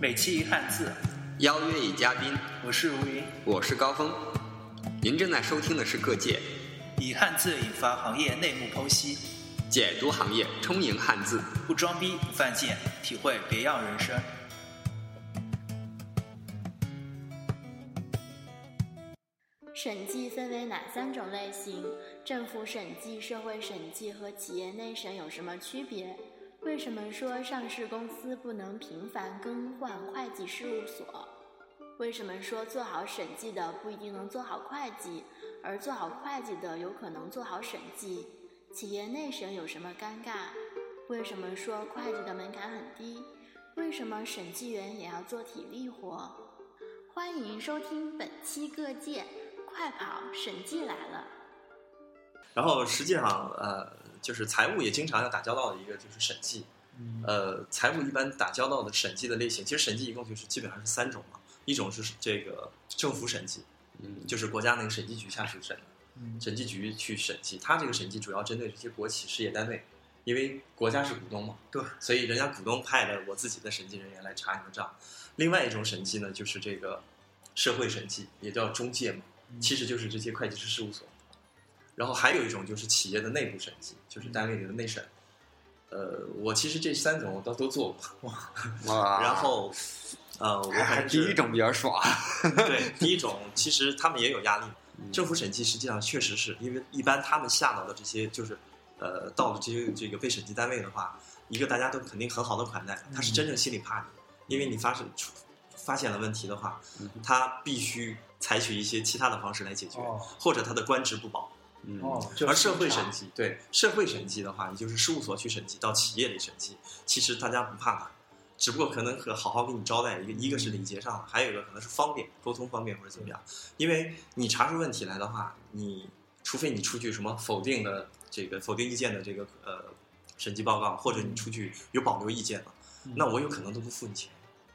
每期一汉字，邀约一嘉宾，我是如云，我是高峰。您正在收听的是《各界以汉字引发行业内幕剖析，解读行业，充盈汉字》，不装逼不犯贱，体会别样人生。审计分为哪三种类型？政府审计、社会审计和企业内审有什么区别？为什么说上市公司不能频繁更换会计事务所？为什么说做好审计的不一定能做好会计，而做好会计的有可能做好审计？企业内审有什么尴尬？为什么说会计的门槛很低？为什么审计员也要做体力活？欢迎收听本期各界。快跑！审计来了。然后实际上，呃，就是财务也经常要打交道的一个就是审计。呃，财务一般打交道的审计的类型，其实审计一共就是基本上是三种嘛。一种是这个政府审计，嗯，就是国家那个审计局下去审的，审计局去审计。它这个审计主要针对这些国企事业单位，因为国家是股东嘛，对，所以人家股东派的我自己的审计人员来查你的账。另外一种审计呢，就是这个社会审计，也叫中介嘛。其实就是这些会计师事务所，然后还有一种就是企业的内部审计，就是单位里的内审。呃，我其实这三种我都都做过。哇！然后，呃，我还第一种比较爽。对，第一种其实他们也有压力。政府审计实际上确实是因为一般他们下到的这些就是，呃，到了这些这个被审计单位的话，一个大家都肯定很好的款待，他是真正心里怕你，因为你发生出发现了问题的话，他必须。采取一些其他的方式来解决，或者他的官职不保。哦，而社会审计，对社会审计的话，也就是事务所去审计到企业里审计，其实大家不怕他，只不过可能可好好给你招待一个，一个是礼节上，还有一个可能是方便沟通方便或者怎么样。因为你查出问题来的话，你除非你出具什么否定的这个否定意见的这个呃审计报告，或者你出具有保留意见了，那我有可能都不付你钱。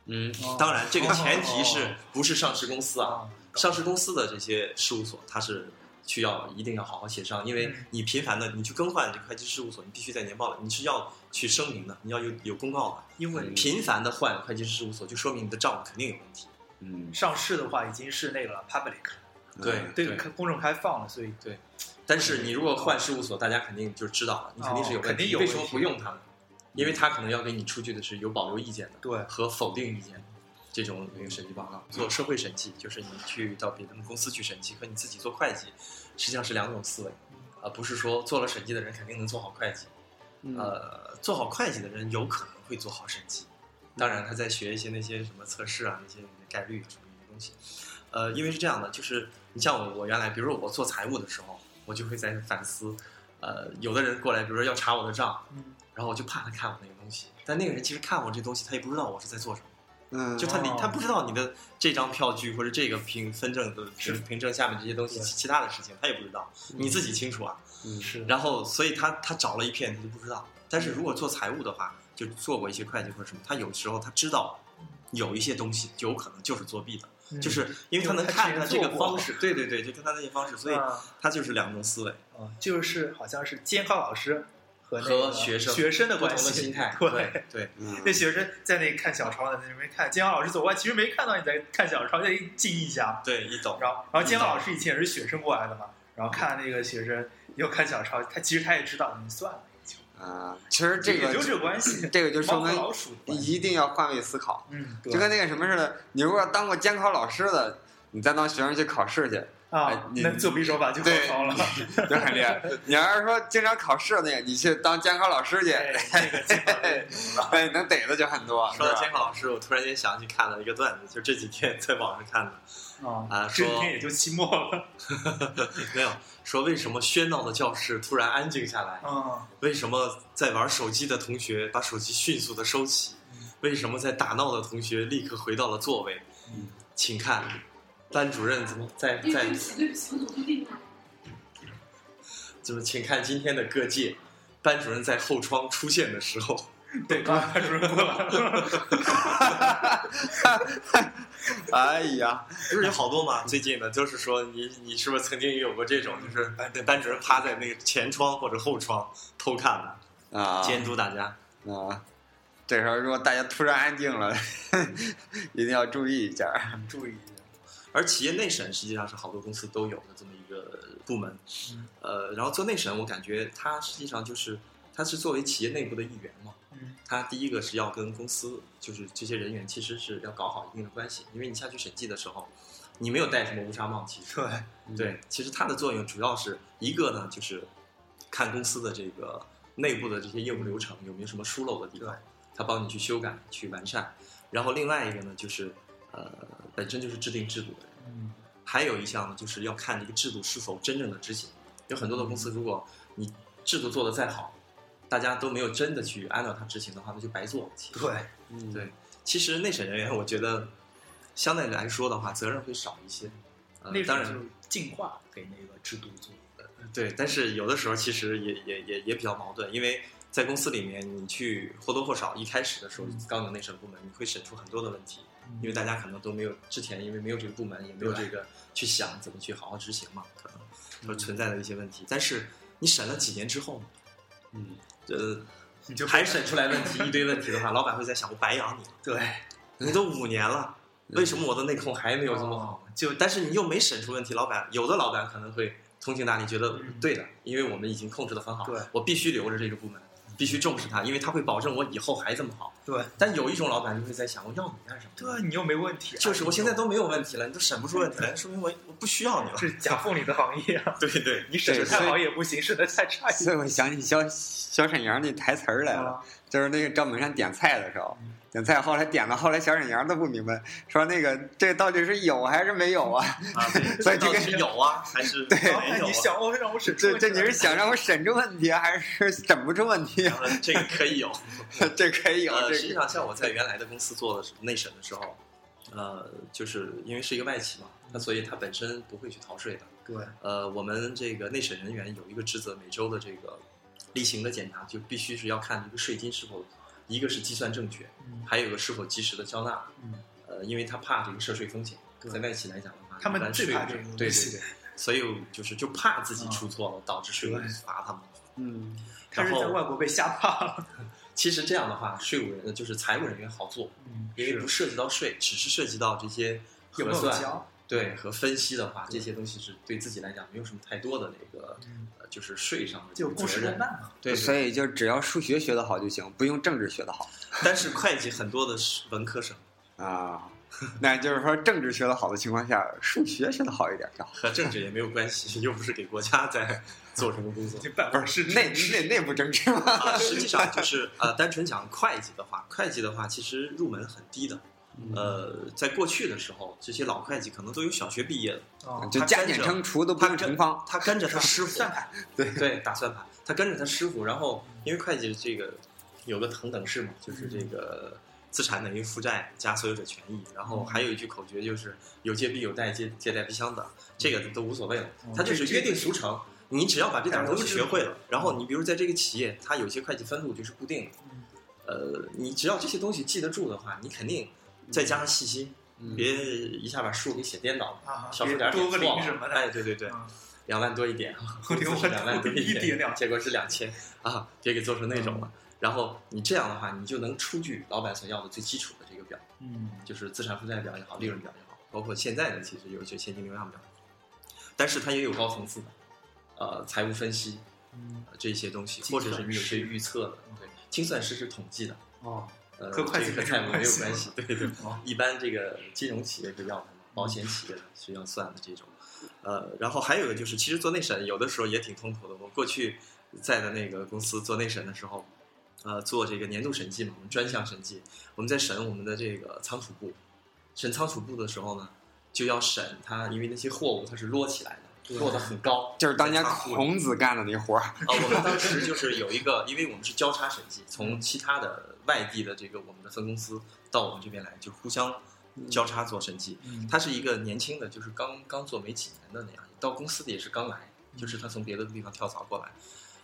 嗯，当然这个前提是不是上市公司啊？上市公司的这些事务所，它是需要一定要好好协商，因为你频繁的你去更换这会计事务所，你必须在年报里，你是要去声明的，你要有有公告的。因为频繁的换会计师事务所，就说明你的账肯定有问题。嗯，上市的话已经是那个 public，对对，公众开放了，所以对。但是你如果换事务所，大家肯定就知道了，你肯定是有问题。为什么不用他们？因为他可能要给你出具的是有保留意见的，对，和否定意见。这种那个审计报告，做社会审计就是你去到别的公司去审计，和你自己做会计，实际上是两种思维，啊不是说做了审计的人肯定能做好会计，呃，做好会计的人有可能会做好审计，当然他在学一些那些什么测试啊，那些概率什么那些东西，呃，因为是这样的，就是你像我，我原来比如说我做财务的时候，我就会在反思，呃，有的人过来，比如说要查我的账，然后我就怕他看我那个东西，但那个人其实看我这东西，他也不知道我是在做什么。嗯，就他你他不知道你的这张票据或者这个凭分证的凭凭证下面这些东西其他的事情他也不知道，你自己清楚啊。嗯，是。然后所以他他找了一片他就不知道，但是如果做财务的话，就做过一些会计或者什么，他有时候他知道有一些东西有可能就是作弊的，就是因为他能看他这个方式，对对对，就看他那些方式，所以他就是两种思维。啊，就是好像是监考老师。和学生学生的关系，心态对 对，那学生在那看小抄呢，在那边看，监考老师走过来，其实没看到你在看小抄，在静一下，对，一走，然后然后监考老师以前也是学生过来的嘛，然后看那个学生又看小抄，他其实他也知道，你算了，啊，其实这个就这关系，这个就说明一定要换位思考，嗯，就跟那个什么似的，你如果当过监考老师的，你再当学生去考试去。啊，那作弊手法就很高了，就很厉害。你要是说经常考试那个，你去当监考老师去，哎，能逮的就很多。说到监考老师，我突然间想起看了一个段子，就这几天在网上看的。啊，这几天也就期末了。没有说为什么喧闹的教室突然安静下来？啊，为什么在玩手机的同学把手机迅速的收起？为什么在打闹的同学立刻回到了座位？嗯，请看。班主任怎么在在？对不起，对不起，我定了。怎么？请看今天的各界，班主任在后窗出现的时候，对，班主任过来了。哎呀，不是有好多嘛？最近的，就是说你你是不是曾经也有过这种，就是班班主任趴在那个前窗或者后窗偷看的啊，监督大家啊。这时候如果大家突然安静了，一定要注意一下。注意。而企业内审实际上是好多公司都有的这么一个部门，嗯呃，然后做内审，我感觉它实际上就是它是作为企业内部的一员嘛，嗯它第一个是要跟公司就是这些人员其实是要搞好一定的关系，因为你下去审计的时候，你没有戴什么乌纱帽，其实对，对，其实它的作用主要是一个呢，就是看公司的这个内部的这些业务流程有没有什么疏漏的地方对，它帮你去修改、去完善。然后另外一个呢，就是呃，本身就是制定制度的人。嗯还有一项呢，就是要看这个制度是否真正的执行。有很多的公司，如果你制度做得再好，大家都没有真的去按照它执行的话，那就白做了。对，嗯对，其实内审人员，我觉得相对来说的话，责任会少一些。呃那当然就进化给那个制度做。对，但是有的时候其实也也也也比较矛盾，因为在公司里面，你去或多或少一开始的时候嗯刚有内审部门，你会审出很多的问题，因为大家可能都没有之前因为没有这个部门，也没有这个去想怎么去好好执行嘛，可能会存在的一些问题。但是你审了几年之后，嗯，呃，你就还审出来问题一堆问题的话，老板会在想，我白养你了，对，你都五年了，为什么我的内控还没有这么好？就但是你又没审出问题，老板有的老板可能会通情达理，觉得嗯。对的，因为我们已经控制的很好，对。我必须留着这个部门，必须重视它，因为它会保证我以后还这么好。对，但有一种老板就会在想，我要你干什么？对，你又没问题，就是我现在都没有问题了，你都审不出问题来，说明我我不需要你了。是夹缝里的行业啊，对对，你审的太好也不行，审的太差也所以我想起小小沈阳那台词儿来了，啊就是那个赵本山点菜的时候嗯，点菜后来点了后来小沈阳都不明白，说那个这到底是有还是没有啊？啊，所以这个是有啊还是对？你想我让我审出这这你是想让我审出问题啊，还是审不出问题啊？呃这个可以有。这可以有呃，这个。实际上，像我在原来的公司做的内审的时候，呃，就是因为是一个外企嘛，那所以它本身不会去逃税的。对，呃，我们这个内审人员有一个职责，每周的这个例行的检查，就必须是要看这个税金是否，一个是计算正确，嗯还有一个是否及时的交纳。嗯，呃，因为他怕这个涉税风险，在外企来讲的话，他们最怕这个对对东西对，所以就是就怕自己出错了，导致税务对罚他们。嗯他是在外国被吓怕了，其实这样的话，税务人就是财务人员好做，嗯因为不涉及到税，只是涉及到这些核算，交？对和分析的话，这些东西是对自己来讲没有什么太多的那个就是税上的就对，所以就只要数学学得好就行，不用政治学得好但是会计很多的是文科生，啊。那就是说，政治学得好的情况下，数学学得好一点就好。和政治也没有关系，又不是给国家在做什么工作。这办公室内内内部政治嘛。啊，实际上就是呃，单纯讲会计的话，会计的话其实入门很低的。嗯。呃，在过去的时候，这些老会计可能都有小学毕业的，哦。就加减乘除都不是平方。他跟着他师傅。算盘，对。对，打算盘，他跟着他师傅，然后因为会计这个有个同等式嘛，就是这个资产等于负债加所有者权益，然后还有一句口诀就是有借必有贷，借借贷必相等，这个都无所谓了，他就是约定俗成。你只要把这点东西学会了，然后你比如在这个企业，它有些会计分录就是固定的，呃，你只要这些东西记得住的话，你肯定再加上细心，嗯。别一下把数给写颠倒了，啊，小数点多个点错了零什么的，哎，对对对，啊两万多一点，两万多一点，结果是两千啊，别给做成那种了。然后你这样的话，你就能出具老板所要的最基础的这个表，嗯，就是资产负债表也好，利润表也好，包括现在的其实有一些现金流量表，但是它也有高层次的，呃，财务分析这些东西，或者是你有些预测的，对，精算师是统计的，哦，呃，和会计和财务没有关系，对对。哦一般这个金融企业是要的嘛，保险企业是要算的这种。呃，然后还有一个就是，其实做内审有的时候也挺痛苦的。我过去在的那个公司做内审的时候，呃，做这个年度审计嘛，我们专项审计，我们在审我们的这个仓储部，审仓储部的时候呢，就要审它，因为那些货物它是摞起来的，对摞得很高，就是当年孔子干的那活儿。啊，我们当时就是有一个，因为我们是交叉审计，从其他的外地的这个我们的分公司到我们这边来，就互相交叉做审计。嗯他是一个年轻的，就是刚刚做没几年的那样，到公司的也是刚来，就是他从别的地方跳槽过来。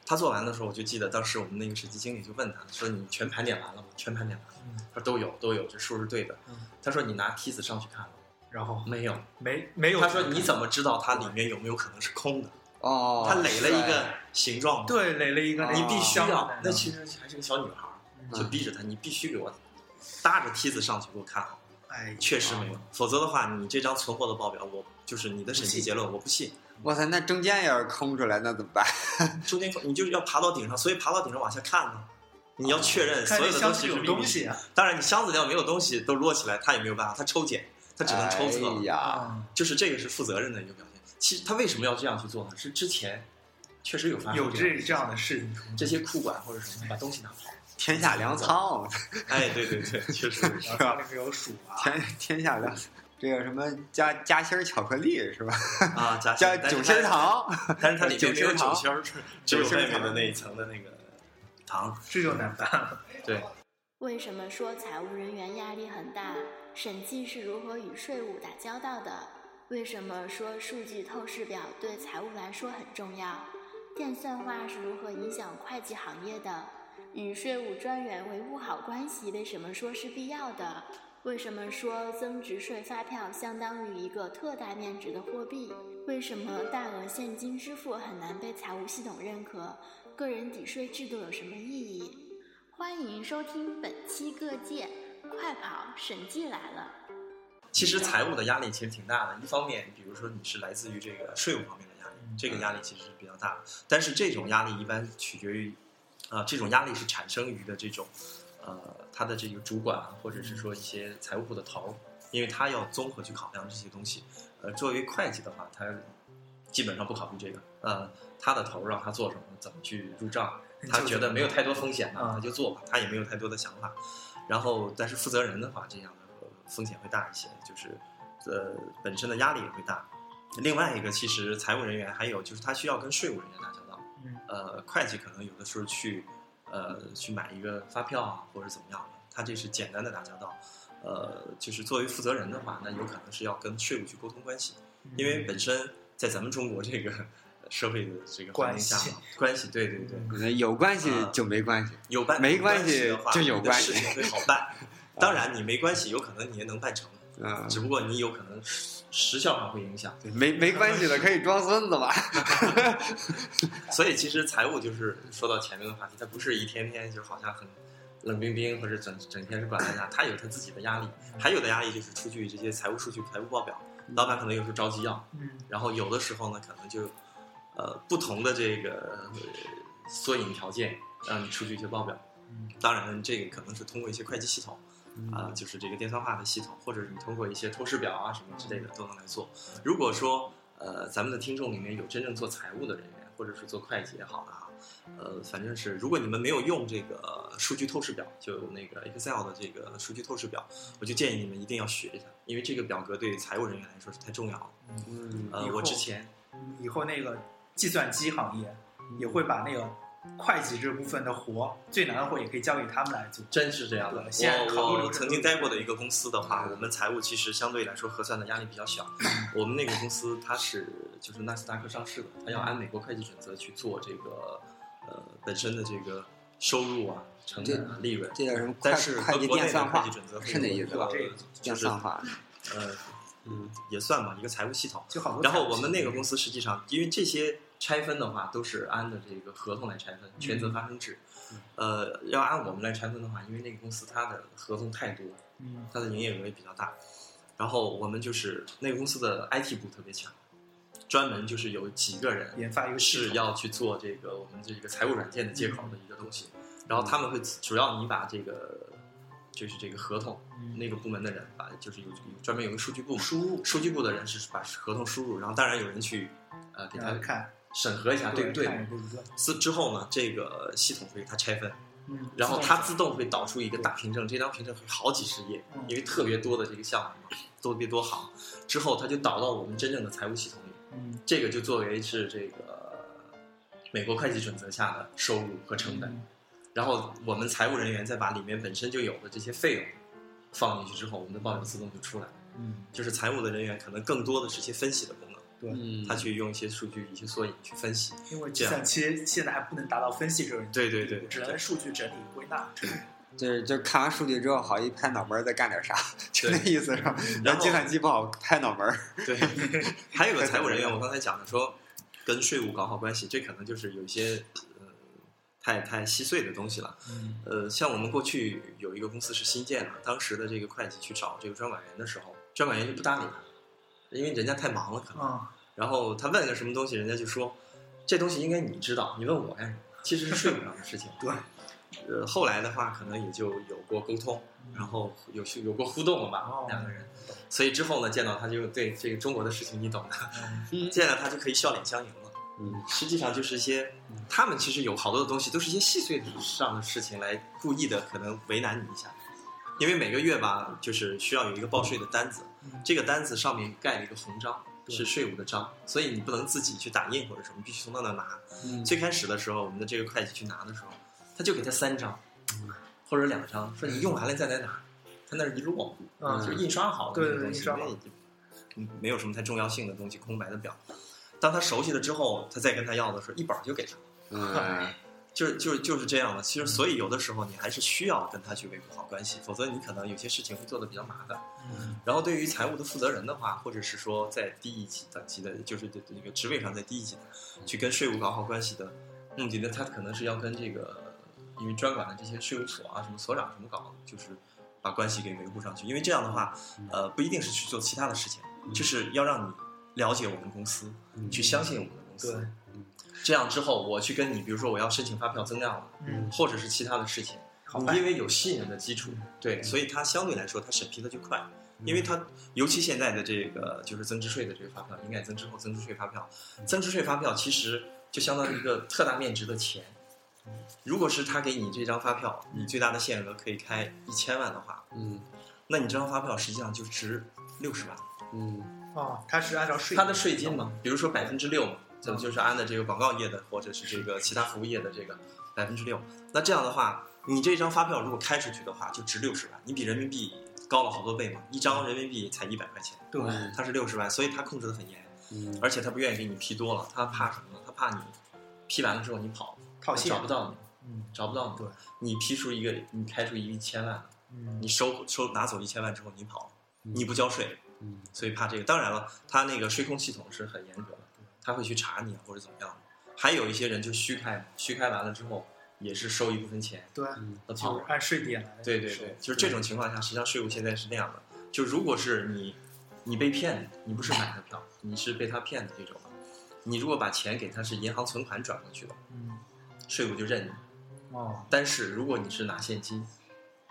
他做完的时候，我就记得当时我们那个审计经理就问他说：“你全盘点完了吗？”全盘点完了。嗯他说：“都有，都有，这数是对的。嗯”他说：“你拿梯子上去看了然后没有没没？”有，他说：“你怎么知道它里面有没有可能是空的？哦，他垒了一个形状。”对垒了一个，哦你必须要那其实还是个小女孩儿，就逼着他，你必须给我搭着梯子上去给我看好。哎，确实没有，否则的话，你这张存货的报表，我就是你的审计结论，我不信。哇塞，那中间要是空出来，那怎么办？中间你就是要爬到顶上，所以爬到顶上往下看呢。你要确认所有的东西是东西啊。当然，你箱子里要没有东西都摞起来，他也没有办法，他抽检，他只能抽测。哎呀，就是这个是负责任的一个表现。其实他为什么要这样去做呢？是之前确实有发生有这这样的事情，这些库管或者什么把东西拿跑。天下粮仓，哎，对对对，确实是吧？里面有鼠啊，天天下粮，这个什么夹夹心巧克力是吧？啊，夹夹酒心糖，但是它里面 没有酒心儿，只有外面的那一层的那个糖，这就难办了。对。为什么说财务人员压力很大？审计是如何与税务打交道的？为什么说数据透视表对财务来说很重要？电算化是如何影响会计行业的？与税务专员维护好关系，为什么说是必要的？为什么说增值税发票相当于一个特大面值的货币？为什么大额现金支付很难被财务系统认可？个人抵税制度有什么意义？欢迎收听本期《各界快跑审计来了》。其实财务的压力其实挺大的，一方面，比如说你是来自于这个税务方面的压力，这个压力其实是比较大的。但是这种压力一般取决于。啊，这种压力是产生于的这种，呃，他的这个主管或者是说一些财务部的头儿，因为他要综合去考量这些东西。呃，作为会计的话，他基本上不考虑这个。呃，他的头儿让他做什么，怎么去入账，他觉得没有太多风险呢，他就做吧，他也没有太多的想法。然后，但是负责人的话，这样的风险会大一些，就是呃本身的压力也会大。另外一个，其实财务人员还有就是他需要跟税务人员打交道。呃，会计可能有的时候去，呃，去买一个发票啊，或者怎么样的，他这是简单的打交道。呃，就是作为负责人的话，那有可能是要跟税务去沟通关系，因为本身在咱们中国这个社会的这个环境下，关系，对对对，有关系就没关系，有办没关系的话，就有关系会好办。当然，你没关系，有可能你也能办成，啊，只不过你有可能。时效上会影响，没没关系的，可以装孙子嘛。所以其实财务就是说到前面的话题，他不是一天天就好像很冷冰冰，或者整整天是管大家，他有他自己的压力，还有的压力就是出具这些财务数据、财务报表，老板可能有时候着急要，然后有的时候呢，可能就呃不同的这个缩影条件让你出具一些报表，当然这个可能是通过一些会计系统。啊，就是这个电算化的系统，或者你通过一些透视表啊什么之类的都能来做。如果说呃咱们的听众里面有真正做财务的人员，或者是做会计也好的啊，呃反正是如果你们没有用这个数据透视表，就那个 Excel 的这个数据透视表，我就建议你们一定要学一下，因为这个表格对财务人员来说是太重要了。嗯，呃，我之前以后那个计算机行业也会把那个。会计这部分的活最难的活也可以交给他们来做，真是这样的。我我曾经待过的一个公司的话，我们财务其实相对来说核算的压力比较小。我们那个公司它是就是纳斯达克上市的，它要按美国会计准则去做这个呃本身的这个收入啊、成本啊、利润。这叫什么？但是会计电算化是那意思吧？电算化，呃嗯也算吧，一个财务系统。然后我们那个公司实际上因为这些。拆分的话都是按的这个合同来拆分，权责发生制。呃，要按我们来拆分的话，因为那个公司它的合同太多，它的营业额也比较大。然后我们就是那个公司的 IT 部特别强，专门就是有几个人研发一个是要去做这个我们这个财务软件的接口的一个东西。然后他们会主要你把这个就是这个合同那个部门的人把就是有专门有个数据部输入数据部的人是把合同输入，然后当然有人去呃给他看。审核一下对不对？之之后呢，这个系统会给它拆分，嗯，然后它自动会导出一个大凭证，这张凭证会好几十页，因为特别多的这个项目嘛，特别多行，之后它就导到我们真正的财务系统里，嗯，这个就作为是这个美国会计准则下的收入和成本，然后我们财务人员再把里面本身就有的这些费用放进去之后，我们的报表自动就出来了，嗯，就是财务的人员可能更多的是些分析的功能。对，他去用一些数据、一些缩影去分析，因为计算机现在还不能达到分析这个，对对对，只能数据整理归纳。对，就看完数据之后，好一拍脑门儿再干点啥，就那意思是吧？然后计算机不好拍脑门儿对，还有个财务人员，我刚才讲的说，跟税务搞好关系，这可能就是有一些呃太太细碎的东西了。嗯呃，像我们过去有一个公司是新建的，当时的这个会计去找这个专管员的时候，专管员就不搭理他，因为人家太忙了可能。啊然后他问个什么东西，人家就说这东西应该你知道，你问我干什么？其实是税务上的事情。对，呃，后来的话可能也就有过沟通，然后有有过互动了吧，哦两个人。所以之后呢，见到他就对这个中国的事情你懂的，嗯见到他就可以笑脸相迎了。嗯实际上就是一些，他们其实有好多的东西都是一些细碎上的事情来故意的可能为难你一下，因为每个月吧，就是需要有一个报税的单子，嗯这个单子上面盖了一个红章，是税务的章，所以你不能自己去打印或者什么，必须从他那拿。嗯最开始的时候，我们的这个会计去拿的时候，他就给他三张，或者两张，说你用完了再来拿。他那儿一摞，嗯就是印刷好的那个东西，没有什么太重要性的东西，空白的表。当他熟悉了之后，他再跟他要的时候，一本儿就给他。嗯 就是就是就是这样的。其实，所以有的时候你还是需要跟他去维护好关系，否则你可能有些事情会做的比较麻烦。嗯然后，对于财务的负责人的话，或者是说在低一级等级的，就是那个职位上在低一级的，去跟税务搞好关系的目的呢，他可能是要跟这个，因为专管的这些税务所啊、什么所长什么搞，就是把关系给维护上去。因为这样的话，呃，不一定是去做其他的事情，就是要让你了解我们公司，去相信我们的公司。对，这样之后，我去跟你，比如说我要申请发票增量了，嗯或者是其他的事情，因为有信任的基础，对，所以它相对来说它审批的就快，因为它尤其现在的这个就是增值税的这个发票，应该增值后增值税发票，增值税发票其实就相当于一个特大面值的钱。如果是他给你这张发票，你最大的限额可以开一千万的话，嗯那你这张发票实际上就值六十万。嗯哦，它是按照税它的税金嘛，比如说百分之六嘛，咱们就是按的这个广告业的或者是这个其他服务业的这个百分之六。那这样的话，你这张发票如果开出去的话，就值六十万，你比人民币高了好多倍嘛。一张人民币才一百块钱，对它是六十万，所以他控制的很严，嗯而且他不愿意给你批多了，他怕什么呢？他怕你批完了之后你跑，套现找不到你，嗯找不到你。对，你批出一个，你开出一千万，嗯你收收拿走一千万之后你跑，你不交税，嗯所以怕这个。当然了，他那个税控系统是很严格的，他会去查你啊或者怎么样的。还有一些人就虚开，虚开完了之后也是收一部分钱，对，嗯就他跑是。按税点来收对对对，就是这种情况下，实际上税务现在是那样的，就如果是你你被骗，你不是买的票，你是被他骗的这种，你如果把钱给他是银行存款转过去的，嗯税务就认你。哦但是如果你是拿现金，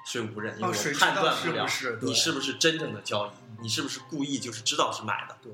税务不认，因为我判断不了你是不是真正的交易，你是不是故意就是知道是买的。对，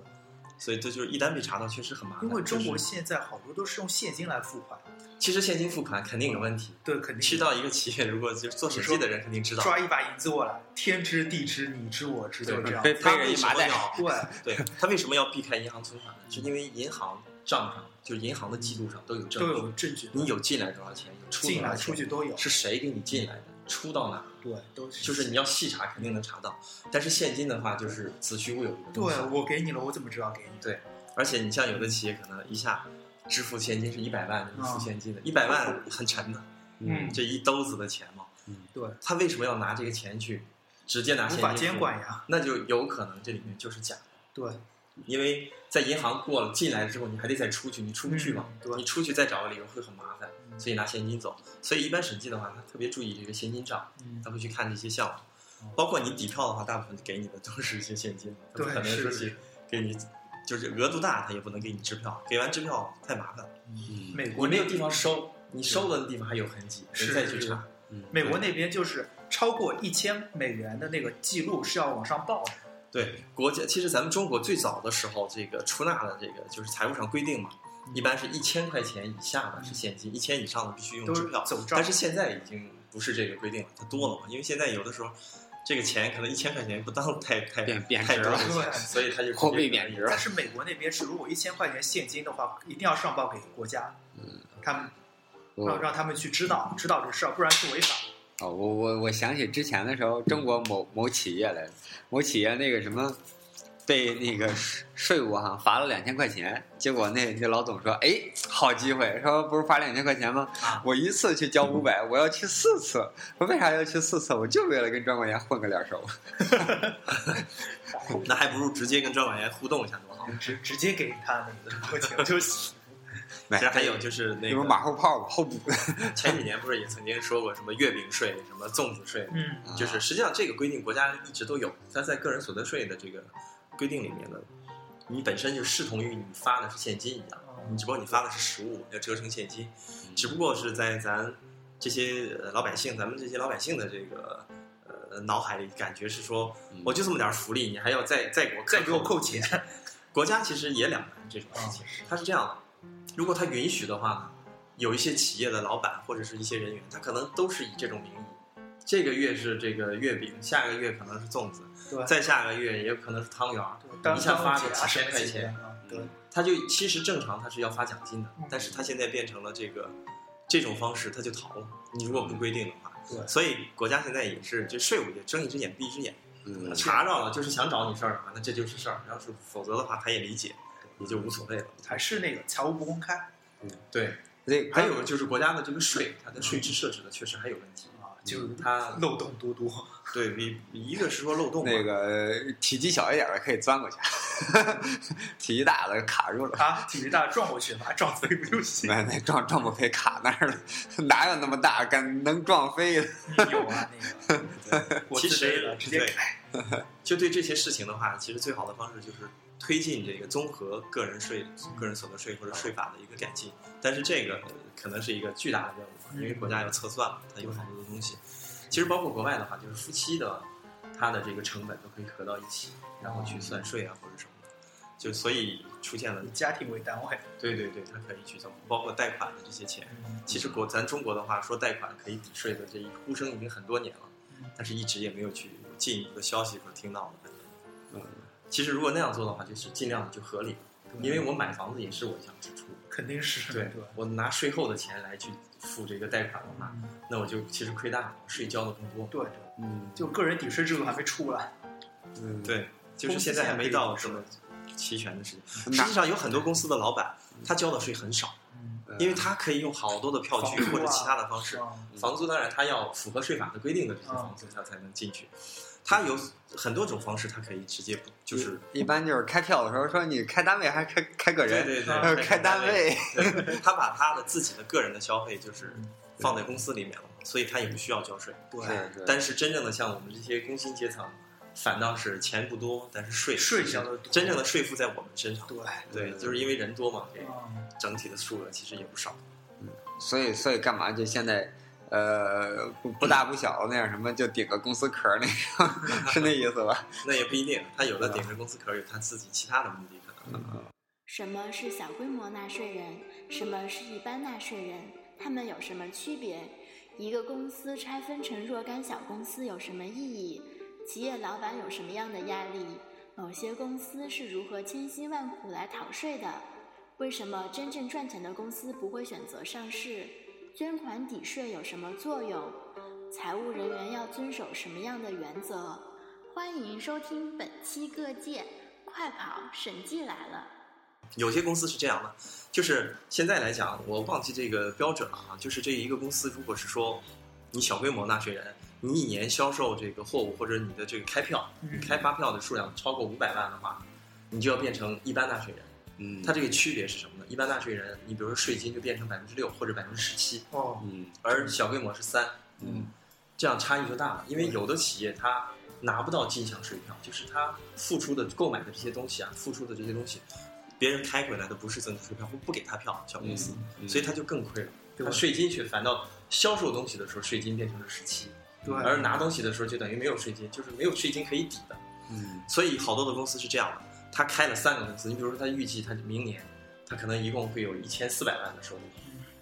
所以这就是一旦被查到，确实很麻烦。因为中国现在好多都是用现金来付款，其实现金付款肯定有问题。对，肯定去到一个企业，如果就是做审计的人肯定知道，抓一把银子过来，天知地知你知我知，就是这样。背他为背一麻袋，什么要 对，对他为什么要避开银行存款呢？是因为银行账上，就是银行的记录上都有证都，有证据，你有进来多少钱，有出进来出去都有，是谁给你进来的，出到哪儿，对，都是就是你要细查肯定能查到。但是现金的话，就是子虚乌有对，我给你了，我怎么知道给你？对而且你像有的企业可能一下支付现金是一百万，你付啊现金的，一百万很沉的，嗯这一兜子的钱嘛，嗯对，他为什么要拿这个钱去直接拿无法现金付监管呀，那就有可能这里面就是假的。对，因为在银行过了进来之后，你还得再出去，你出不去嘛？嗯对你出去再找个理由会很麻烦，嗯所以拿现金走。所以一般审计的话，他特别注意这个现金账，嗯他会去看这些项目哦，包括你底票的话，大部分给你的都是一些现金，不可能说是去给你，就是额度大，他也不能给你支票，给完支票太麻烦了，嗯美国你没有地方收，你收了的地方还有痕迹，是再去查。美国那边就是超过一千美元的那个记录是要往上报的，对，国家其实咱们中国最早的时候，这个出纳的这个就是财务上规定嘛，一般是一千块钱以下的是现金，一千以上的必须用支票。走账但。是现在已经不是这个规定了，它多了嘛，因为现在有的时候这个钱可能一千块钱不当太太太多的钱，所以它就货币贬值了但是美国那边是，如果一千块钱现金的话，一定要上报给国家，嗯他们我让让他们去知道知道这事儿，不然是违法。哦，我我我想起之前的时候，中国某某企业来，某企业那个什么，被那个税税务哈罚了两千块钱，结果那那老总说，哎，好机会，说不是罚两千块钱吗？啊我一次去交五百，我要去四次，我为啥要去四次？我就为了跟专管员混个脸熟。那还不如直接跟专管员互动一下多好。直直接给他那个过钱就行。买其实还有就是那个马后炮后补，前几年不是也曾经说过什么月饼税、什么粽子税，嗯就是实际上这个规定国家一直都有，但在个人所得税的这个规定里面呢，你本身就视同于你发的是现金一样，你只不过你发的是实物，要折成现金，只不过是在咱这些呃老百姓，咱们这些老百姓的这个呃脑海里感觉是说，嗯我就这么点福利，你还要再再给我再给我扣钱，国家其实也两难这种事情，它是这样的，如果他允许的话呢，有一些企业的老板或者是一些人员，他可能都是以这种名义，这个月是这个月饼，下个月可能是粽子，对再下个月也有可能是汤圆一下发个个几千块钱，他就其实正常他是要发奖金的嗯，但是他现在变成了这个这种方式，他就逃了。你如果不规定的话，对所以国家现在也是就税务也睁一只眼闭一只眼，嗯查着了就是想找你事儿的话，那这就是事儿；要是否则的话，他也理解，也就无所谓了。还是那个财务不公开对，那还有就是国家的这个税，它的税制设置的确实还有问题。啊，就是它漏洞多多。对比一个是说漏洞，那个体积小一点的可以钻过去，体积大的卡住了。啊，体积大撞过去，把它撞飞不就行？那那撞撞不飞卡那儿了，哪有那么大敢能撞飞的？有啊，那个国其实直接对改。就对这些事情的话，其实最好的方式就是推进这个综合个人税、个人所得税或者税法的一个改进。但是这个呃可能是一个巨大的任务，因为国家要测算嘛，它有好多的东西。其实包括国外的话，就是夫妻的他的这个成本都可以合到一起，然后去算税啊或者什么的。就所以出现了以，家庭为单位，对对对，它可以去做，包括贷款的这些钱。其实国咱中国的话，说贷款可以抵税的这一呼声已经很多年了，但是一直也没有去有进一步的消息说听到的。嗯，其实如果那样做的话，就是尽量的就合理，因为我买房子也是我一项支出，肯定是对我拿税后的钱来去付这个贷款的话，那我就其实亏大了，税交的更多。对对，嗯就个人抵税制度还没出来，嗯，对，就是现在还没到什么齐全的时间。实际上有很多公司的老板，他交的税很少，嗯，因为他可以用好多的票据或者其他的方式。啊房租当然他要符合税法的规定的这些房租，他才能进去。他有很多种方式，他可以直接就是一般就是开票的时候说你开单位还是开开个人，对对对呃开单位，他把他的自己的个人的消费就是放在公司里面了嘛，所以他也不需要交税。对但是真正的像我们这些工薪阶层，反倒是钱不多，但是税税交的多真正的税负在我们身上。对，对，就是因为人多嘛，这个嗯整体的数额其实也不少。所以所以干嘛就现在。呃，不不大不小那样什么，就顶个公司壳儿那种，是那意思吧？那也不一定，他有的顶着公司壳有他自己其他的目的可能。什么是小规模纳税人？什么是一般纳税人？他们有什么区别？一个公司拆分成若干小公司有什么意义？企业老板有什么样的压力？某些公司是如何千辛万苦来逃税的？为什么真正赚钱的公司不会选择上市？捐款抵税有什么作用？财务人员要遵守什么样的原则？欢迎收听本期各界快跑，审计来了。有些公司是这样的，就是现在来讲，我忘记这个标准了啊。就是这一个公司，如果是说你小规模纳税人，你一年销售这个货物或者你的这个开票，开发票的数量超过五百万的话，你就要变成一般纳税人。嗯，它这个区别是什么呢？一般纳税人，你比如说税金就变成百分之六或者百分之十七，哦，嗯而小规模是三，嗯这样差异就大了。因为有的企业它拿不到进项税票，就是它付出的购买的这些东西啊，付出的这些东西，别人开回来的不是增值税票，或不给他票，小公司，嗯所以他就更亏了。对他税金却反倒销售东西的时候税金变成了十七，对，而拿东西的时候就等于没有税金，就是没有税金可以抵的。嗯所以好多的公司是这样的，他开了三个公司，你比如说他预计他明年他可能一共会有一千四百万的收入，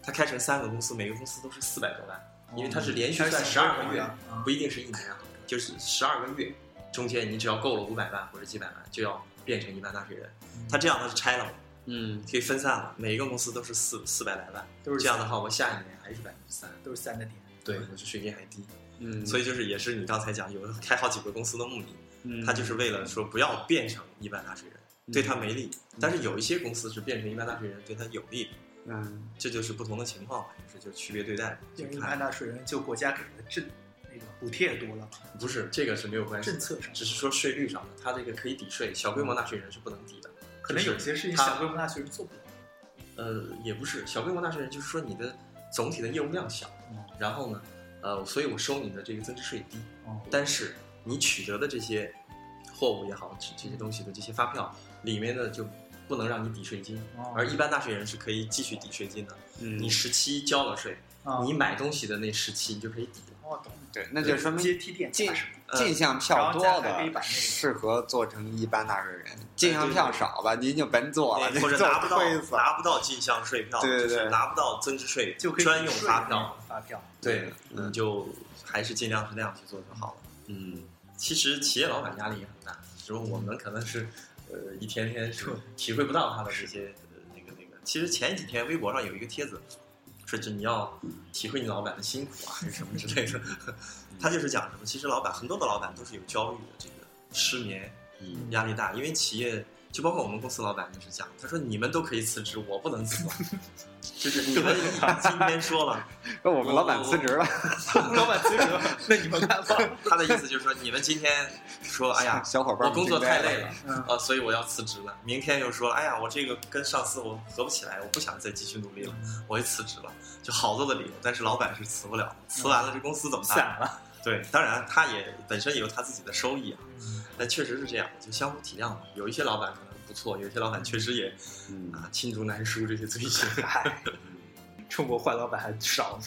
他开成三个公司，每个公司都是四百多万，因为他是连续算十二个月，不一定是一年啊，就是十二个月中间你只要够了五百万或者几百万，就要变成一般纳税人。他这样他是拆了嘛，嗯。可以分散了，每一个公司都是四四百来万，都是这样的话，我下一年还是百分之三，都是三个点，对，我是税金还低，嗯，所以就是也是你刚才讲有开好几个公司的目的，以他就是为了说不要变成一般纳税人，对他没利。但是有一些公司是变成一般纳税人对他有利的，嗯这就是不同的情况，就是就区别对待，就因为一般纳税人就国家给的政那个补贴多了，不是这个是没有关系，政策上只是说税率上的，它这个可以抵税，小规模纳税人是不能抵的。可能有些事情小规模纳税人做不了。呃，也不是小规模纳税人，就是说你的总体的业务量小，嗯然后呢，呃，所以我收你的这个增值税低，哦但是你取得的这些货物也好，这这些东西的这些发票里面呢就不能让你抵税金，哦而一般纳税人是可以继续抵税金的。嗯你十七交了税，啊你买东西的那十七你就可以抵了。哦懂对，那就说明阶梯电进进项票多的把那个适合做成一般纳税人，进项票少吧您就甭做了，哎或者 拿不到。拿不到进项税票，对对对就是拿不到增值税就可以专用发票，发票。对，嗯你就还是尽量是那样去做就好了。嗯，其实企业老板压力也很大，只不过我们可能是呃一天天是体会不到他的这些呃那个那个。其实前几天微博上有一个帖子，说是你要体会你老板的辛苦啊，还是什么之类的。他就是讲什么，其实老板很多的老板都是有焦虑的，这个失眠、嗯。压力大，因为企业就包括我们公司老板也是讲，他说你们都可以辞职，我不能辞，就是你们今天说了，那我们老板辞职了，老板辞职了，那你们干吧。他的意思就是说你们今天说，哎呀，小伙伴，我工作太累了。嗯，啊，所以我要辞职了。明天又说，哎呀，我这个跟上司我合不起来，我不想再继续努力了，我也辞职了。就好多的理由，但是老板是辞不了，辞完了这公司怎么办？散了。对，当然他也本身也有他自己的收益啊，嗯但确实是这样，就相互体谅嘛。有一些老板可能不错，有一些老板确实也嗯。啊罄竹难书这些罪行。嗨，中国坏老板还少吗。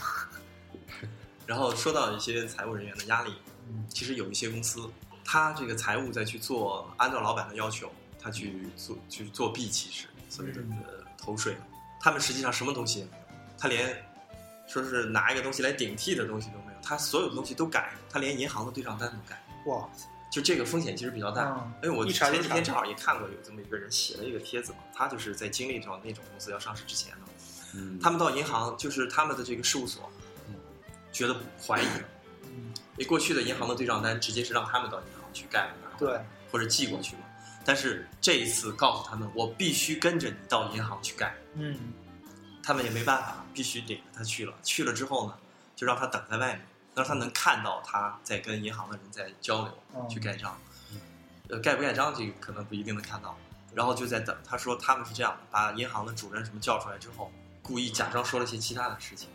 然后说到一些财务人员的压力，嗯。其实有一些公司，他这个财务再去做，按照老板的要求，他去做去作弊，其实所谓的偷税，他们实际上什么东西也没有，他连说是拿一个东西来顶替的东西都没有，他所有的东西都改，他连银行的对账单都改，哇，就这个风险其实比较大。嗯因为我前几天正好也看过有这么一个人写了一个帖子嘛，他就是在经历到那种公司要上市之前呢，嗯，他们到银行就是他们的这个事务所，觉得怀疑因为过去的银行的对账单直接是让他们到银行去盖的，对，或者寄过去嘛。但是这一次告诉他们，我必须跟着你到银行去盖，嗯他们也没办法，必须领着他去了。去了之后呢，就让他等在外面，让他能看到他在跟银行的人在交流，嗯去盖章。呃，盖不盖章这个可能不一定能看到，然后就在等。他说他们是这样的，把银行的主任什么叫出来之后，故意假装说了些其他的事情，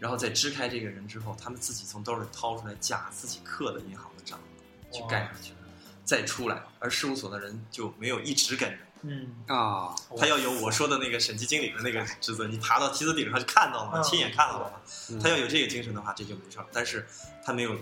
然后在支开这个人之后，他们自己从兜里掏出来假自己刻的银行的章去盖上去了，再出来，而事务所的人就没有一直跟着。嗯，啊，他要有我说的那个审计经理的那个职责，你爬到梯子顶上去看到了吗？嗯亲眼看到了他要有这个精神的话，这就没事儿。但是他没有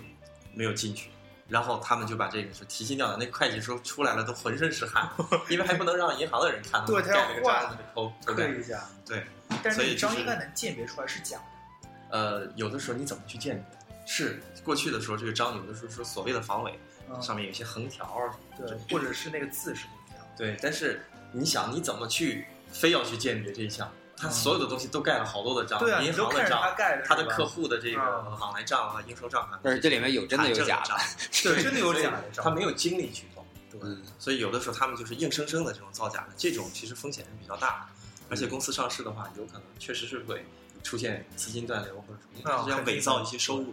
没有进去，然后他们就把这个是提心吊胆。那会计说出来了都浑身是汗，因为还不能让银行的人看到对他要盖了个章在那抠抠盖。一下。对，但是所以就是那张应该能鉴别出来是假的。呃，有的时候你怎么去鉴别？是过去的时候，这个章有的时候说所谓的防伪，嗯，上面有一些横条对，或者是那个字是不一样。对，但是你想，你怎么去非要去鉴别这一项？他嗯所有的东西都盖了好多的章，对啊，银行的章，他盖的，他的客户的这个嗯往来账啊、应收账款，但是这里面有真的有假的，账，对，真的有假的账。他没有精力去做，对，嗯所以有的时候他们就是硬生生的这种造假的，这种其实风险是比较大的，而且公司上市的话，有可能确实是会出现资金断流或者什么，是要伪造一些收入。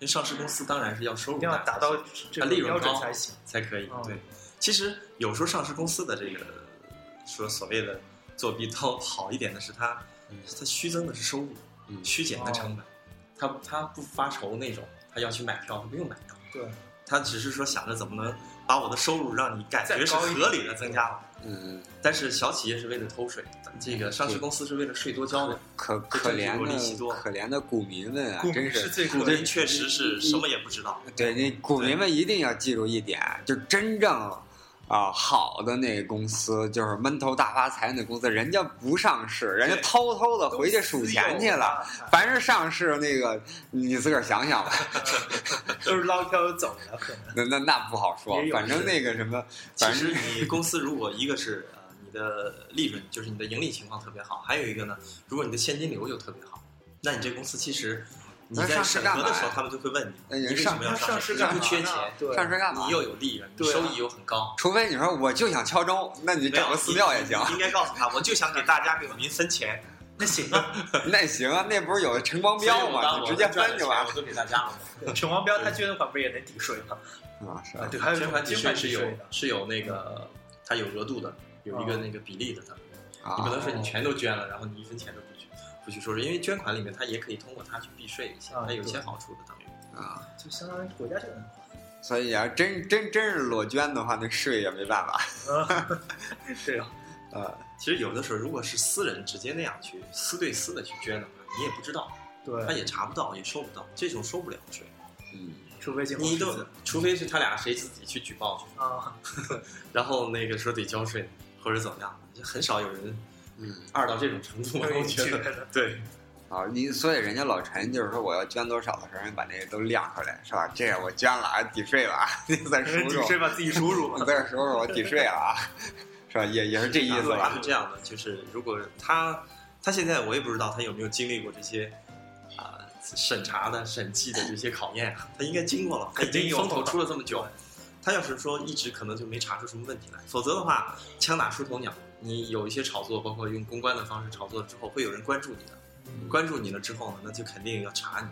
因为上市公司当然是要收入一定要达到这个利润标准高才行。才可以嗯。对，其实有时候上市公司的这个说所谓的作弊都好一点的是它，它虚增的是收入，嗯虚减的成本，它它不发愁那种，它要去买票，它不用买票，对，它只是说想着怎么能把我的收入让你感觉是合理的增加了。嗯，但是小企业是为了偷税，这个上市公司是为了税多交的。可可怜的可怜的股民们啊，真是股怜民确实是什么也不知道，对，那股民们一定要记住一点，就真正啊好的那个公司，就是闷头大发财那公司，人家不上市，人家偷偷的回去数钱去了。凡是上市那个，你自个儿想想吧，都是捞票走的。那那那不好说反正那个什么，其反正实你公司如果一个是呃你的利润，就是你的盈利情况特别好，还有一个呢，如果你的现金流就特别好，那你这公司其实你在审核的时候，他们就会问那你，你为什人上么要上市？不缺钱，对，上市干嘛你？又有利润，收益又很高。除非你说我就想敲钟，那你找个寺庙也行。你应该告诉他，我就想给大家给民分钱，那行啊。那行啊，那不是有陈光标吗？你直接分就完我都给大家了。对陈光标他捐款不是也能抵税吗？啊，是啊，对，还有捐款抵捐税是有。是有那个它有额度的，有一个哦那个比例的你不能说你全都捐了，然后你一分钱都不去不去收税，因为捐款里面它也可以通过它去避税一些，啊它有些好处的，等于。啊，就相当于国家这个。所以啊真真真是裸捐的话，那税也没办法。啊，对啊，呃，其实有的时候，如果是私人直接那样去私对私的去捐的话，你也不知道，对他，也查不到，也收不到，这种收不了税。嗯，除非进你都，除非是他俩谁自己去举报去，啊，然后那个说得交税或者怎么样，就很少有人嗯，二到这种程度吧，我觉得。对，啊，你所以人家老陈就是说我要捐多少的时候，人把那个都亮出来，是吧？这样我捐了啊，抵税了啊，你再数数，抵税吧，自己数数我。再数数我抵税了啊，是吧？也也是这意思吧是？这样的，就是如果他他现在我也不知道他有没有经历过这些啊、审查的审计的这些考验，啊他应该经过了，他已经肯定有风头出了这么久，他要是说一直可能就没查出什么问题来，否则的话枪打出头鸟，你有一些炒作，包括用公关的方式炒作之后，会有人关注你的，关注你了之后呢，那就肯定要查你。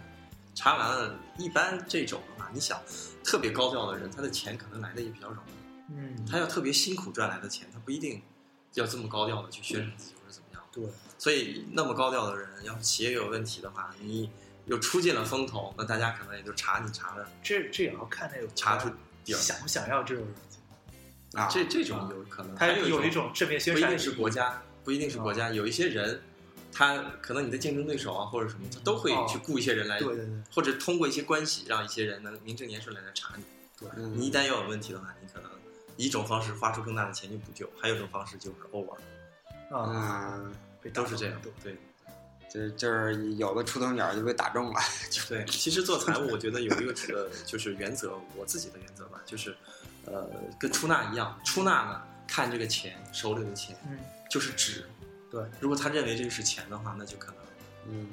查完了，一般这种的话，你想，特别高调的人，他的钱可能来的也比较容易。嗯，他要特别辛苦赚来的钱，他不一定要这么高调的去宣传自己或者怎么样。对，所以那么高调的人，要是企业有问题的话，你又出尽了风头，那大家可能也就查你查的这这也要看那个查出底儿。想不想要这种人，啊，这这种有可能，他有有一种正面宣传，不一定是国家，不一定是国家，有一些人，他可能你的竞争对手啊或者什么，他都会哦去雇一些人来，对对对，或者通过一些关系让一些人能名正言顺来来查你。对你一旦要有问题的话，你可能一种方式花出更大的钱去补救，还有一种方式就是 over，啊，嗯，都是这样动。对。就就是有的出头鸟就被打中了，对，其实做财务，我觉得有一个呃，就是原则，我自己的原则吧，就是，呃，跟出纳一样，出纳呢看这个钱手里的钱嗯，就是纸，对，如果他认为这个是钱的话，那就可能嗯。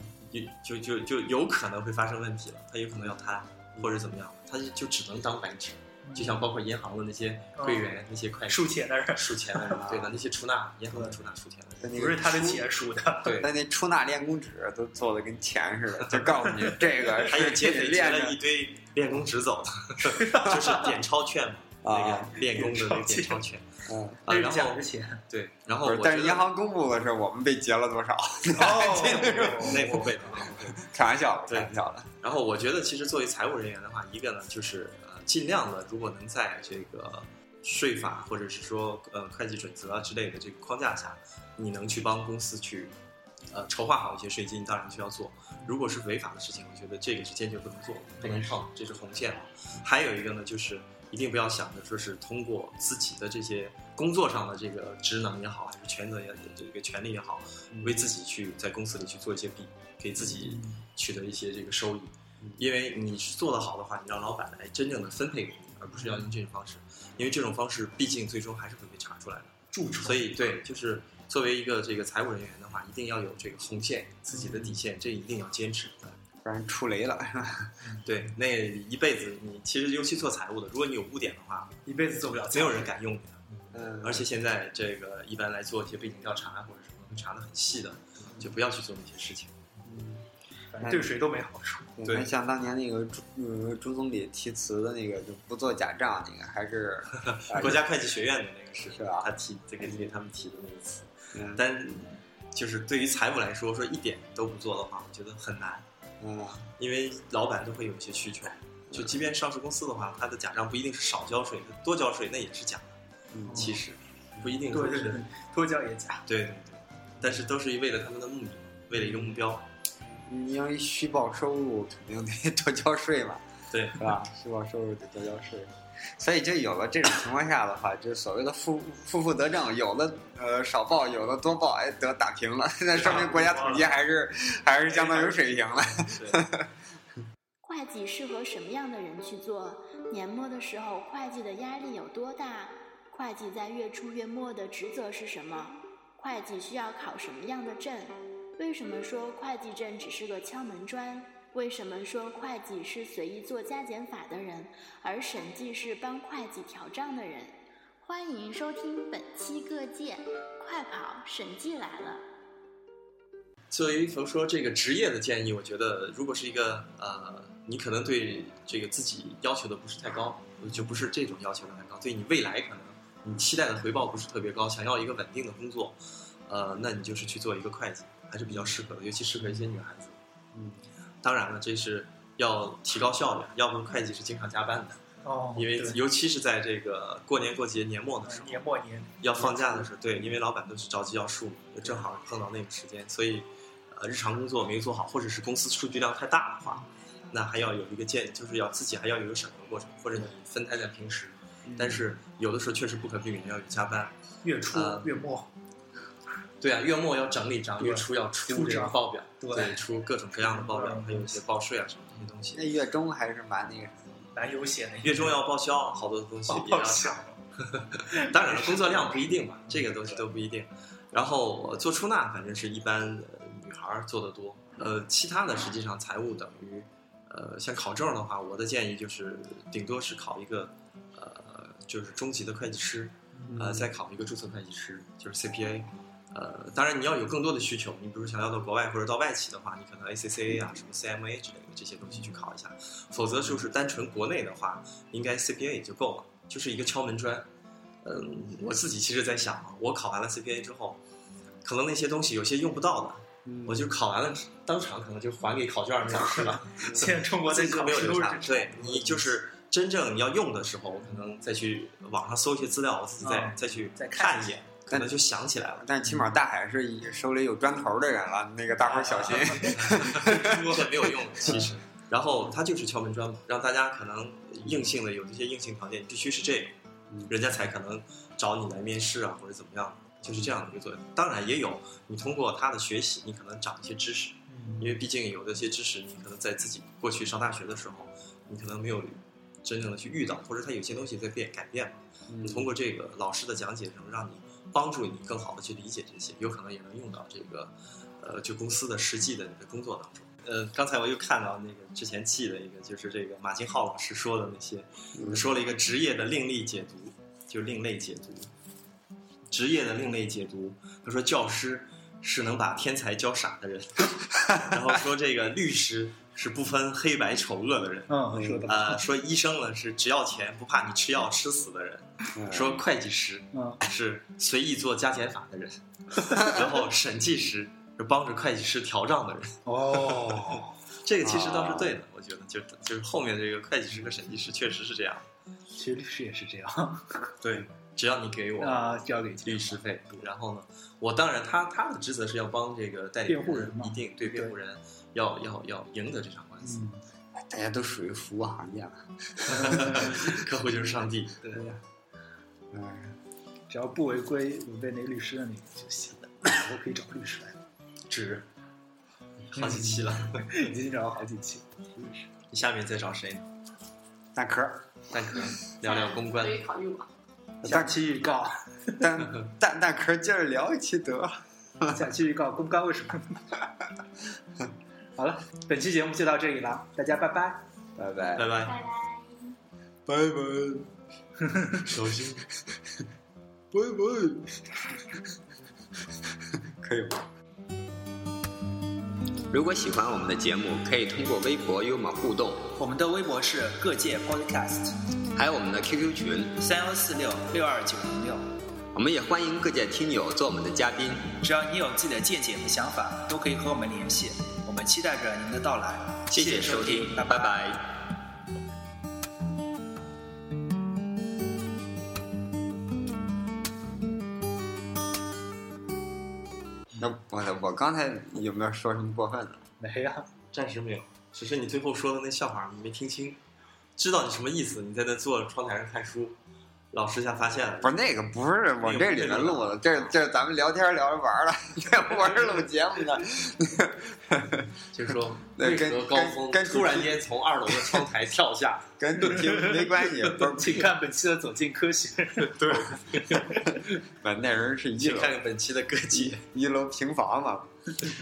就就就就有可能会发生问题了，他有可能要贪或者怎么样，他就就只能当白纸，就像包括银行的那些柜员、那些会计、数钱的人。数钱的人，对的，那些出纳，银行的出纳数钱的人，不是他的钱数的，对。那那出纳练功纸都做的跟钱似的，就告诉你这个 还有是劫匪练了一堆练功纸走的，就是点钞券嘛，那啊个练功的那个点钞权嗯，啊。那是然后假的钱。对，然后但是银行公布的是我们被劫了多少，哦，内部被的。开玩笑的，开玩笑的，然后我觉得其实作为财务人员的话，一个呢就是呃尽量的，如果能在这个税法或者是说呃会计准则啊之类的这个框架下，你能去帮公司去呃筹划好一些税金，当然需要做。如果是违法的事情，我觉得这个是坚决不能做，不能碰，这是红线了。还有一个呢，就是一定不要想着说是通过自己的这些工作上的这个职能也好，还是权责也这个权利也好，为自己去在公司里去做一些弊，给自己取得一些这个收益。因为你是做得好的话，你让老板来真正的分配给你，而不是要用这种方式，因为这种方式毕竟最终还是会被查出来的。所以对，就是作为一个这个财务人员的话，一定要有这个红线，自己的底线，这一定要坚持。不然出雷了，是吧？对，那一辈子你其实尤其做财务的，如果你有污点的话，一辈子做不了，没有人敢用你的。嗯，而且现在这个一般来做一些背景调查或者什么，会查的很细的，就不要去做那些事情。反正对谁都没好处。对那像当年那个朱呃朱总理题词的那个，就不做假账那个，还是 国家会计学院的那个是是吧他提这个给他们提的那个词，嗯但就是对于财务来说，说一点都不做的话，我觉得很难，嗯因为老板都会有一些需求。就即便上市公司的话，它的假账不一定是少交税，多交税那也是假的，嗯其实不一定说是对对对，脱胶也假。对对对，但是都是为了他们的目的，为了一个目标。你要一虚报收入，肯定得多交税嘛，对，是吧？虚报收入得多交税，所以就有了这种情况下的话，就所谓的负负负得正，有的呃少报，有的多报，哎得打平了，那说明国家统计还是还是相当有水平了。会计适合什么样的人去做？年末的时候，会计的压力有多大？会计在月初月末的职责是什么？会计需要考什么样的证？为什么说会计证只是个敲门砖？为什么说会计是随意做加减法的人，而审计是帮会计调账的人？欢迎收听本期各界快跑，审计来了。作为从说这个职业的建议，我觉得如果是一个呃，你可能对这个自己要求的不是太高，就不是这种要求的太高，对你未来可能你期待的回报不是特别高，想要一个稳定的工作，呃，那你就是去做一个会计，还是比较适合的，尤其适合一些女孩子。嗯，当然了，这是要提高效率，要不然会计是经常加班的，哦，因为尤其是在这个过年过节年末的时候，年末年要放假的时候，对，因为老板都是着急要数嘛，就正好碰到那个时间，所以呃，日常工作没做好，或者是公司数据量太大的话，那还要有一个建，就是要自己还要有一个审核过程，或者你分摊在平时。但是有的时候确实不可避免要有加班。月初呃月末，对啊，月末要整理账，月初要出这个报表，对对，出各种各样的报表嗯，还有一些报税啊什么这些东西。那月中还是蛮那个什么蛮悠闲的。月中要报销，好多东西也要报销查。当然了，工作量不一定嘛，这个东西都不一定。然后呃做出纳，反正是一般呃女孩儿做的多。呃，其他的实际上财务等于，呃，像考证的话，我的建议就是顶多是考一个，呃，就是中级的会计师，呃，再考一个注册会计师，就是 CPA。呃，当然你要有更多的需求，你比如想要到国外或者到外企的话，你可能 ACCA 啊、什么 CMA 之类的这些东西去考一下。否则就是单纯国内的话，应该 CPA 也就够了，就是一个敲门砖。嗯，我自己其实在想啊，我考完了 CPA 之后，可能那些东西有些用不到的，嗯我就考完了当场可能就还给考卷儿那老师了。现在中国在这就考没有流差。试都是这对你就是真正你要用的时候，我可能再去网上搜一些资料，我自己再、嗯再去再看看一眼，可能就想起来了。但起码大海是以手里有砖头的人了，那个大伙儿小心。这没有用，其实。然后他就是敲门砖嘛，让大家可能硬性的有这些硬性条件，必须是这个嗯，人家才可能找你来面试啊，或者怎么样，就是这样的一个作用。当然也有你通过他的学习，你可能长一些知识，因为毕竟有这些知识，你可能在自己过去上大学的时候，你可能没有真正的去遇到，或者他有些东西在变改变嘛。嗯你通过这个老师的讲解，能让你帮助你更好的去理解这些，有可能也能用到这个，呃，就公司的实际的你的工作当中。呃，刚才我又看到那个之前记的一个，就是这个马金浩老师说的那些，嗯说了一个职业的另类解读，就另类解读，职业的另类解读。他说教师是能把天才教傻的人，然后说这个律师是不分黑白丑恶的人，嗯，说的呃，说医生呢是只要钱不怕你吃药吃死的人，嗯说会计师嗯。是随意做加减法的人，然后审计师是帮着会计师调账的人。哦，这个其实倒是对的，我觉得就就是后面这个会计师和审计师确实是这样。其实律师也是这样。对，只要你给我啊，交给律师费，然后呢，我当然他他的职责是要帮这个代理辩护人嘛。一定对辩护人要要要赢得这场官司，嗯，大家都属于服务行业了。客户就是上帝。对，嗯，只要不违规违背那个律师的那个就行了，我可以找律师来。值。好几期了，已经找了好几期，律师你下面再找谁？蛋壳，蛋壳聊聊公关。可。以考虑我。下期预告，蛋蛋蛋壳儿接着聊一期得了。下期预告公关为什么？好了，本期节目就到这里了，大家拜拜。拜拜拜拜，拜拜。拜拜小心。拜拜，可以吗？如果喜欢我们的节目，可以通过微博与我们互动，我们的微博是各界 Podcast 还有我们的 QQ 群，三幺四六六二九零六，我们也欢迎各界听友做我们的嘉宾。只要你有自己的见解和想法，都可以和我们联系。我们期待着您的到来。谢谢收听，拜拜拜。那我我刚才有没有说什么过分的？没呀，暂时没有，只是你最后说的那笑话你没听清，知道你什么意思？你在那坐窗台上看书，老师一下发现了，不是那个，不是往这里面录的，这这咱们聊天聊着玩儿了，这不是录节目的。就是说 那跟高峰跟跟突然间从二楼的窗台跳下？跟主题没关系，不是请看本期的《走进科学》。对，把那人是一楼请看看本期的歌姬一楼平房嘛，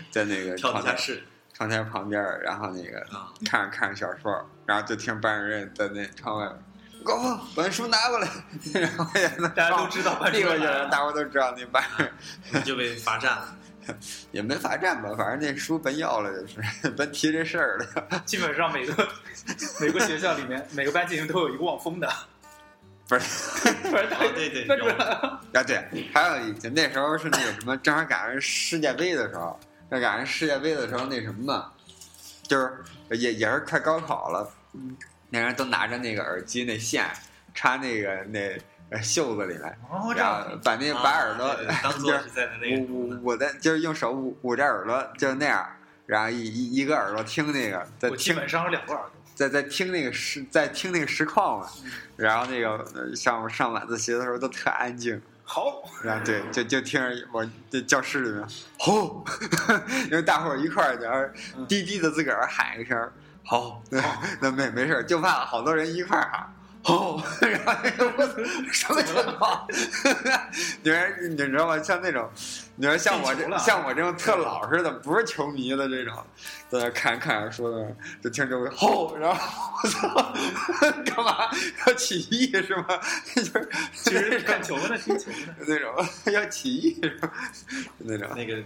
在那个跳地下室窗台旁边儿，然后那个啊，看着看着小说，然后就听班主任在那窗外，高峰把那书拿过来，然后也能大家都知道班主递过去了，任大伙都知道那班就被罚站了。也没罚站吧，反正那书本要了就是，甭提这事儿了。基本上每个每个学校里面，每个班级里面都有一个望风的。不是不是啊对对有啊，对，还有就那时候是那个什么，正好赶上世界杯的时候，那赶上世界杯的时候那什么嘛，就是也也是快高考了，那人都拿着那个耳机那线插那个那呃袖子里面，哦，然后把那把耳朵就是 做是在的那个捂捂捂在，就是用手捂捂着耳朵，就那样，然后一一一个耳朵听那个，在听我基本上有两个耳朵。在在听那个实在听那个实况嘛，然后那个呃上上晚自习的时候都特安静。好，然后对，就就听着我这教室里面吼，因为大伙儿一块儿在低低的自个儿喊一声好，那 那没没事儿，就怕好多人一块儿喊。吼，然后我什么情况？你们你知道吗？像那种，你说像我这像我这种特老实的，不是球迷的这种，在那看看着说的，就听周围吼，然后我操，干嘛要起义是吗？就是其实看球的，听球的。那种 要起义是吧？那种那个